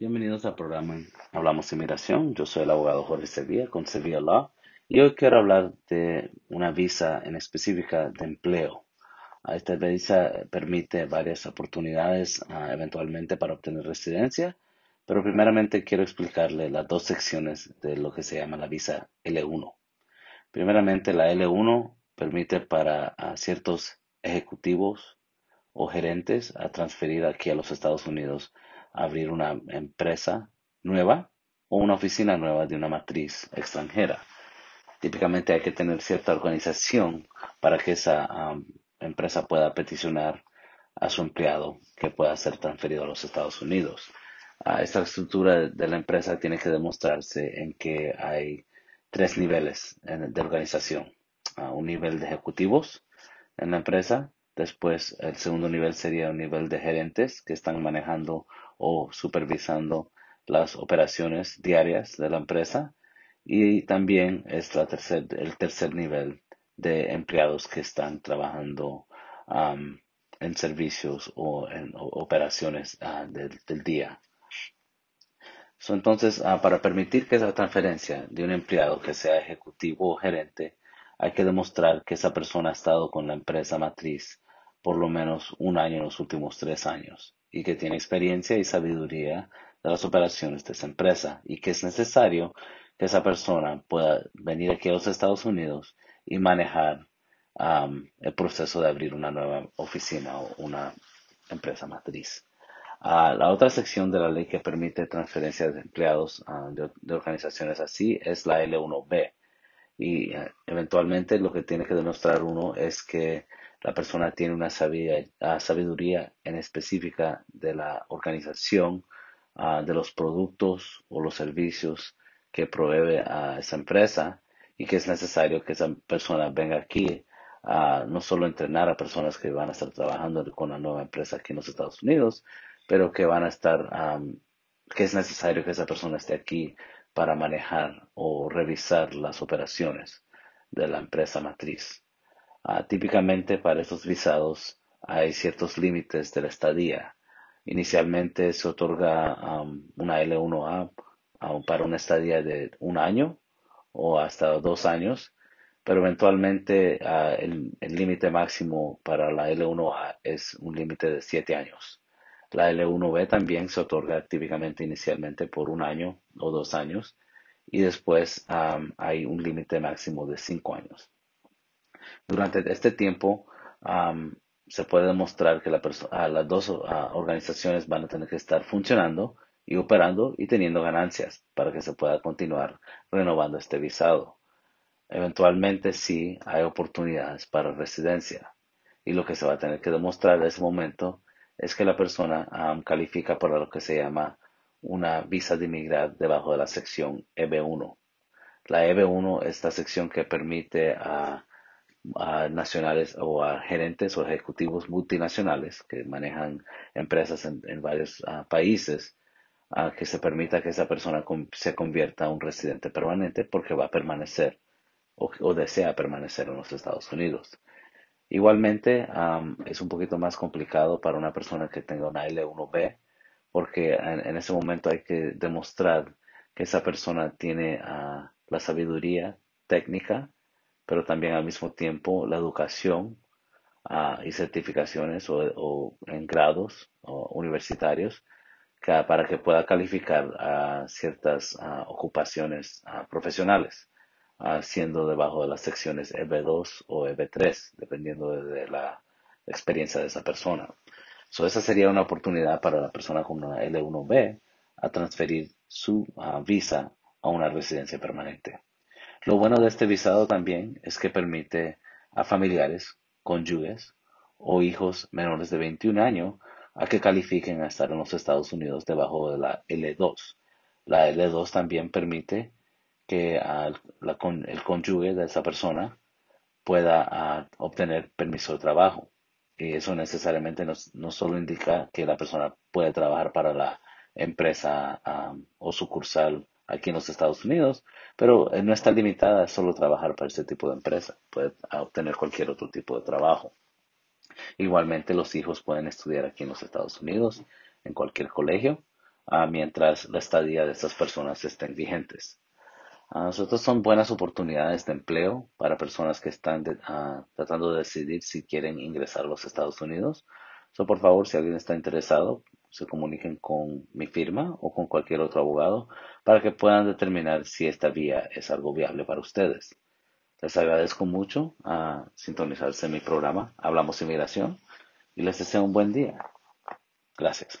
Bienvenidos al programa Hablamos Inmigración. Yo soy el abogado Jorge Sevilla con Sevilla Law y hoy quiero hablar de una visa en específica de empleo. Esta visa permite varias oportunidades ah, eventualmente para obtener residencia, pero primeramente quiero explicarle las dos secciones de lo que se llama la visa L1. Primeramente, la L1 permite para ciertos ejecutivos o gerentes a transferir aquí a los Estados Unidos abrir una empresa nueva o una oficina nueva de una matriz extranjera. Típicamente hay que tener cierta organización para que esa empresa pueda peticionar a su empleado que pueda ser transferido a los Estados Unidos. esta estructura de la empresa tiene que demostrarse en que hay tres niveles de organización. un nivel de ejecutivos en la empresa, después el segundo nivel sería un nivel de gerentes que están manejando o supervisando las operaciones diarias de la empresa y también es el tercer nivel de empleados que están trabajando en servicios o en operaciones ah, del, día. entonces, ah, para permitir que esa transferencia de un empleado que sea ejecutivo o gerente, hay que demostrar que esa persona ha estado con la empresa matriz por lo menos un año en los últimos tres años y que tiene experiencia y sabiduría de las operaciones de esa empresa y que es necesario que esa persona pueda venir aquí a los Estados Unidos y manejar el proceso de abrir una nueva oficina o una empresa matriz. Ah, la otra sección de la ley que permite transferencia de empleados ah, de, organizaciones así es la L1B. Y eh, eventualmente lo que tiene que demostrar uno es que la persona tiene una ah, sabiduría en específica de la organización, ah, de los productos o los servicios que provee a esa empresa y que es necesario que esa persona venga aquí a no solo entrenar a personas que van a estar trabajando con la nueva empresa aquí en los Estados Unidos, pero que van a estar, que es necesario que esa persona esté aquí para manejar o revisar las operaciones de la empresa matriz. Ah, típicamente para estos visados hay ciertos límites de la estadía. Inicialmente se otorga una L1A para una estadía de un año o hasta dos años, pero eventualmente ah, el límite máximo para la L1A es un límite de siete años. La L1B también se otorga típicamente inicialmente por un año o dos años y después hay un límite máximo de cinco años. Durante este tiempo se puede demostrar que ah, las dos organizaciones van a tener que estar funcionando y operando y teniendo ganancias para que se pueda continuar renovando este visado. Eventualmente sí hay oportunidades para residencia y lo que se va a tener que demostrar en ese momento es que la persona califica para lo que se llama una visa de inmigrar debajo de la sección EB1. La EB1 es la sección que permite a a nacionales o a gerentes o ejecutivos multinacionales que manejan empresas en, varios ah, países a que se permita que esa persona se convierta en un residente permanente porque va a permanecer o, desea permanecer en los Estados Unidos. Igualmente, es un poquito más complicado para una persona que tenga una L1B porque en, ese momento hay que demostrar que esa persona tiene ah, la sabiduría técnica pero también al mismo tiempo la educación ah, y certificaciones o, en grados universitarios para que pueda calificar a ciertas ah, ocupaciones ah, profesionales, siendo debajo de las secciones EB2 o EB3, dependiendo de, la experiencia de esa persona. So, esa sería una oportunidad para la persona con una L1B a transferir su visa a una residencia permanente. Lo bueno de este visado también es que permite a familiares, cónyuges o hijos menores de 21 años a que califiquen a estar en los Estados Unidos debajo de la L2. La L2 también permite que el cónyuge de esa persona pueda obtener permiso de trabajo. Y eso necesariamente no, solo indica que la persona puede trabajar para la empresa o sucursal aquí en los Estados Unidos, pero eh, no está limitada a solo trabajar para ese tipo de empresa, puede obtener cualquier otro tipo de trabajo. Igualmente los hijos pueden estudiar aquí en los Estados Unidos, en cualquier colegio, ah, mientras la estadía de estas personas estén vigentes. A nosotros son buenas oportunidades de empleo para personas que están tratando de decidir si quieren ingresar a los Estados Unidos. So, por favor, si alguien está interesado, se comuniquen con mi firma o con cualquier otro abogado para que puedan determinar si esta vía es algo viable para ustedes. Les agradezco mucho a sintonizarse en mi programa Hablamos Inmigración y les deseo un buen día. Gracias.